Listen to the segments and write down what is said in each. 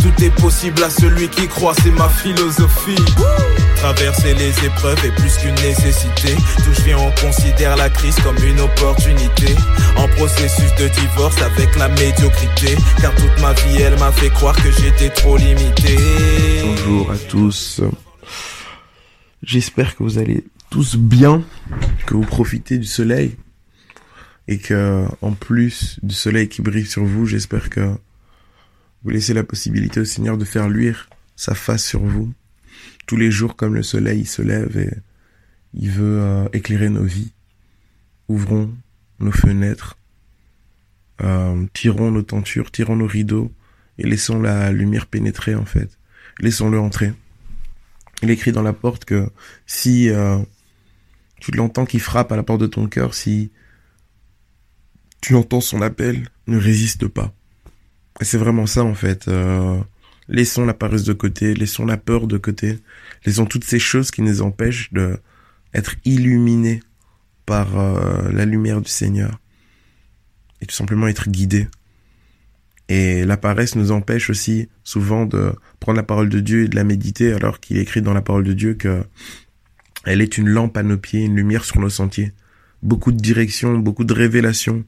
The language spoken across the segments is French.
tout est possible à celui qui croit, c'est ma philosophie. Traverser les épreuves est plus qu'une nécessité. Tout je viens, on considère la crise comme une opportunité. En processus de divorce avec la médiocrité. Car toute ma vie, elle m'a fait croire que j'étais trop limité. Bonjour à tous. J'espère que vous allez tous bien, que vous profitez du soleil et que en plus du soleil qui brille sur vous, j'espère que vous laissez la possibilité au Seigneur de faire luire sa face sur vous tous les jours comme le soleil il se lève et il veut euh, éclairer nos vies. Ouvrons nos fenêtres, euh, tirons nos tentures, tirons nos rideaux et laissons la lumière pénétrer en fait. Laissons-le entrer. Il écrit dans la porte que si euh, tu l'entends qui frappe à la porte de ton cœur, si tu entends son appel, ne résiste pas. Et c'est vraiment ça en fait. Euh, laissons la paresse de côté, laissons la peur de côté, laissons toutes ces choses qui nous empêchent de être illuminés par euh, la lumière du Seigneur et tout simplement être guidés. Et la paresse nous empêche aussi souvent de prendre la parole de Dieu et de la méditer alors qu'il est écrit dans la parole de Dieu que elle est une lampe à nos pieds, une lumière sur nos sentiers. Beaucoup de directions, beaucoup de révélations,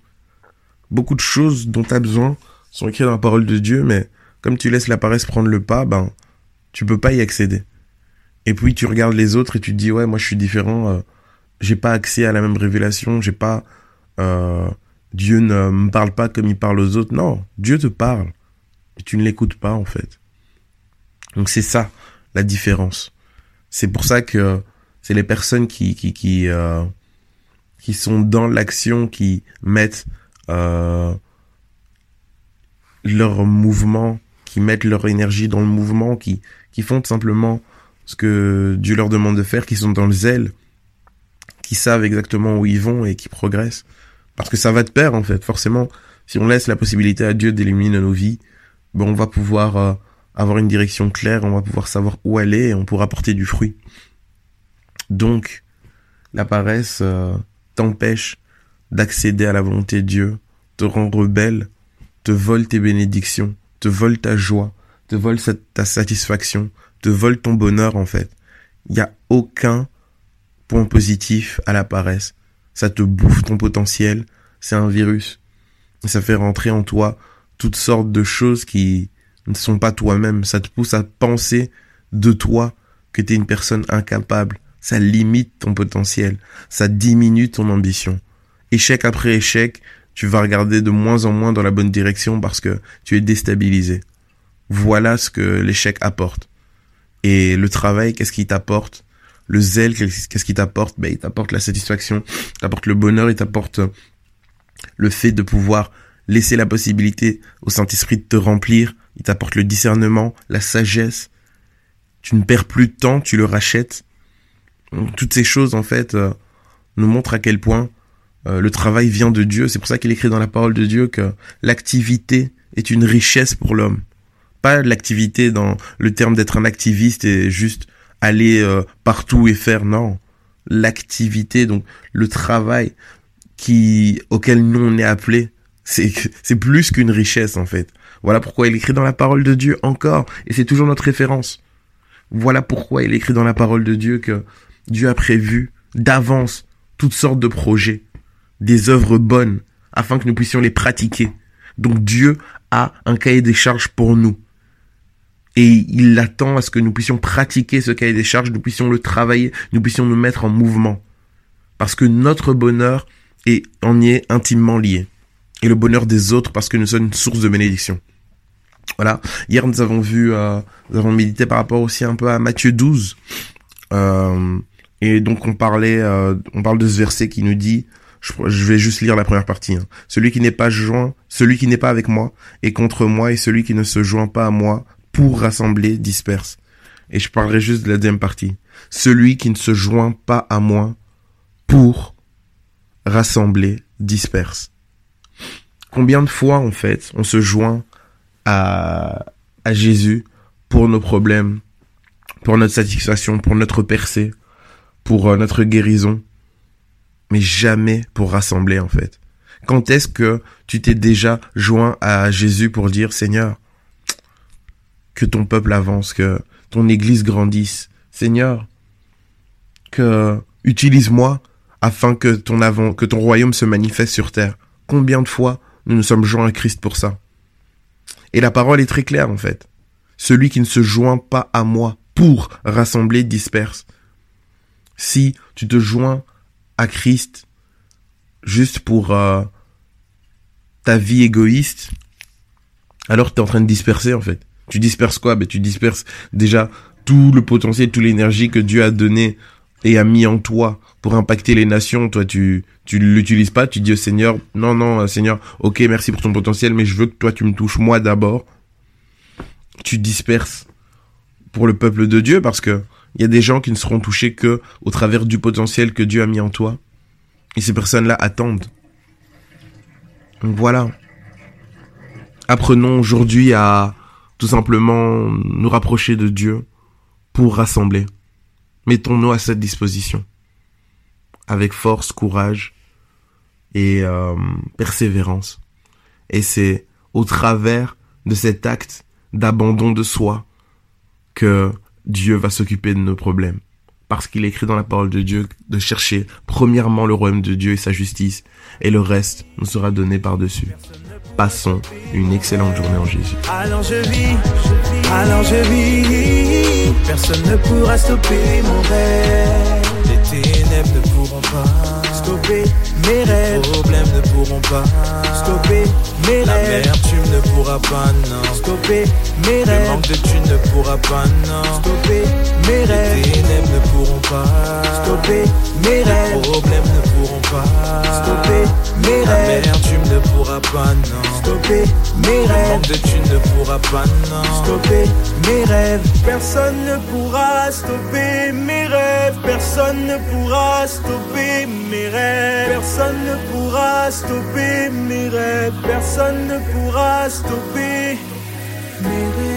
beaucoup de choses dont tu as besoin sont écrites dans la parole de Dieu, mais comme tu laisses la paresse prendre le pas, ben, tu peux pas y accéder. Et puis tu regardes les autres et tu te dis, ouais, moi je suis différent, euh, j'ai pas accès à la même révélation, j'ai pas, euh, Dieu ne me parle pas comme il parle aux autres. Non, Dieu te parle. Et tu ne l'écoutes pas, en fait. Donc c'est ça, la différence. C'est pour ça que c'est les personnes qui, qui, qui, euh, qui sont dans l'action, qui mettent, euh, leur mouvement, qui mettent leur énergie dans le mouvement, qui, qui font simplement ce que Dieu leur demande de faire, qui sont dans le zèle, qui savent exactement où ils vont et qui progressent. Parce que ça va de pair, en fait. Forcément, si on laisse la possibilité à Dieu d'éliminer nos vies, ben, on va pouvoir euh, avoir une direction claire, on va pouvoir savoir où aller et on pourra porter du fruit. Donc, la paresse euh, t'empêche d'accéder à la volonté de Dieu, te rend rebelle, te vole tes bénédictions, te vole ta joie, te vole ta satisfaction, te vole ton bonheur en fait. Il n'y a aucun point positif à la paresse. Ça te bouffe ton potentiel, c'est un virus. ça fait rentrer en toi toutes sortes de choses qui ne sont pas toi-même. Ça te pousse à penser de toi que tu es une personne incapable. Ça limite ton potentiel. Ça diminue ton ambition. Échec après échec, tu vas regarder de moins en moins dans la bonne direction parce que tu es déstabilisé. Voilà ce que l'échec apporte. Et le travail, qu'est-ce qu'il t'apporte? Le zèle, qu'est-ce qu'il t'apporte? Ben, Il t'apporte la satisfaction, il t'apporte le bonheur, il t'apporte le fait de pouvoir laisser la possibilité au Saint-Esprit de te remplir, il t'apporte le discernement, la sagesse. Tu ne perds plus de temps, tu le rachètes. Toutes ces choses, en fait, euh, nous montrent à quel point euh, le travail vient de Dieu. C'est pour ça qu'il écrit dans la parole de Dieu que l'activité est une richesse pour l'homme. Pas l'activité dans le terme d'être un activiste et juste aller euh, partout et faire. Non, l'activité, donc le travail qui auquel nous on est appelé, c'est c'est plus qu'une richesse en fait. Voilà pourquoi il écrit dans la parole de Dieu encore, et c'est toujours notre référence. Voilà pourquoi il écrit dans la parole de Dieu que Dieu a prévu d'avance toutes sortes de projets des œuvres bonnes afin que nous puissions les pratiquer. Donc Dieu a un cahier des charges pour nous. Et il attend à ce que nous puissions pratiquer ce cahier des charges, nous puissions le travailler, nous puissions nous mettre en mouvement. Parce que notre bonheur est, en y est intimement lié. Et le bonheur des autres parce que nous sommes une source de bénédiction. Voilà. Hier, nous avons vu, euh, nous avons médité par rapport aussi un peu à Matthieu 12. Euh, et donc, on parlait, euh, on parle de ce verset qui nous dit, je, vais juste lire la première partie. Hein. Celui qui n'est pas joint, celui qui n'est pas avec moi est contre moi et celui qui ne se joint pas à moi pour rassembler disperse. Et je parlerai juste de la deuxième partie. Celui qui ne se joint pas à moi pour rassembler disperse. Combien de fois en fait on se joint à, à Jésus pour nos problèmes, pour notre satisfaction, pour notre percée, pour euh, notre guérison mais jamais pour rassembler en fait. Quand est-ce que tu t'es déjà joint à Jésus pour dire Seigneur, que ton peuple avance, que ton église grandisse. Seigneur, que utilise-moi afin que ton avant, que ton royaume se manifeste sur terre. Combien de fois nous nous sommes joints à Christ pour ça? Et la parole est très claire, en fait. Celui qui ne se joint pas à moi pour rassembler disperse. Si tu te joins à Christ juste pour euh, ta vie égoïste, alors tu es en train de disperser, en fait. Tu disperses quoi? Ben, tu disperses déjà tout le potentiel, toute l'énergie que Dieu a donné et a mis en toi pour impacter les nations, toi tu tu l'utilises pas, tu dis au Seigneur non non Seigneur, OK, merci pour ton potentiel mais je veux que toi tu me touches moi d'abord. Tu disperses pour le peuple de Dieu parce que il y a des gens qui ne seront touchés que au travers du potentiel que Dieu a mis en toi. Et ces personnes-là attendent. Donc voilà. Apprenons aujourd'hui à tout simplement nous rapprocher de Dieu pour rassembler. Mettons-nous à cette disposition avec force, courage et euh, persévérance. Et c'est au travers de cet acte d'abandon de soi que Dieu va s'occuper de nos problèmes. Parce qu'il écrit dans la parole de Dieu de chercher premièrement le royaume de Dieu et sa justice, et le reste nous sera donné par-dessus. Passons une excellente journée en Jésus. Je vis, je vis, personne ne pourra stopper mon rêve. Stopper mes rêves. Les problèmes ne pourront pas stopper mes La rêves. La tu ne pourras pas, non. Stopper mes rêves. Le manque de tu ne pourras pas, non. Stopper mes rêves. Les ténèbres ne pourront pas stopper mes rêves. Les problèmes ne pourront pas stopper mes rêves. La tu ne pourras pas, non. Stopper mes rêves. Le manque de tu ne pourras pas, non. Stopper mes rêves. Personne ne pourra stopper mes rêves. Personne ne pourra stopper mes rêves. Personne ne pourra stopper mes rêves. Personne ne pourra stopper mes rêves.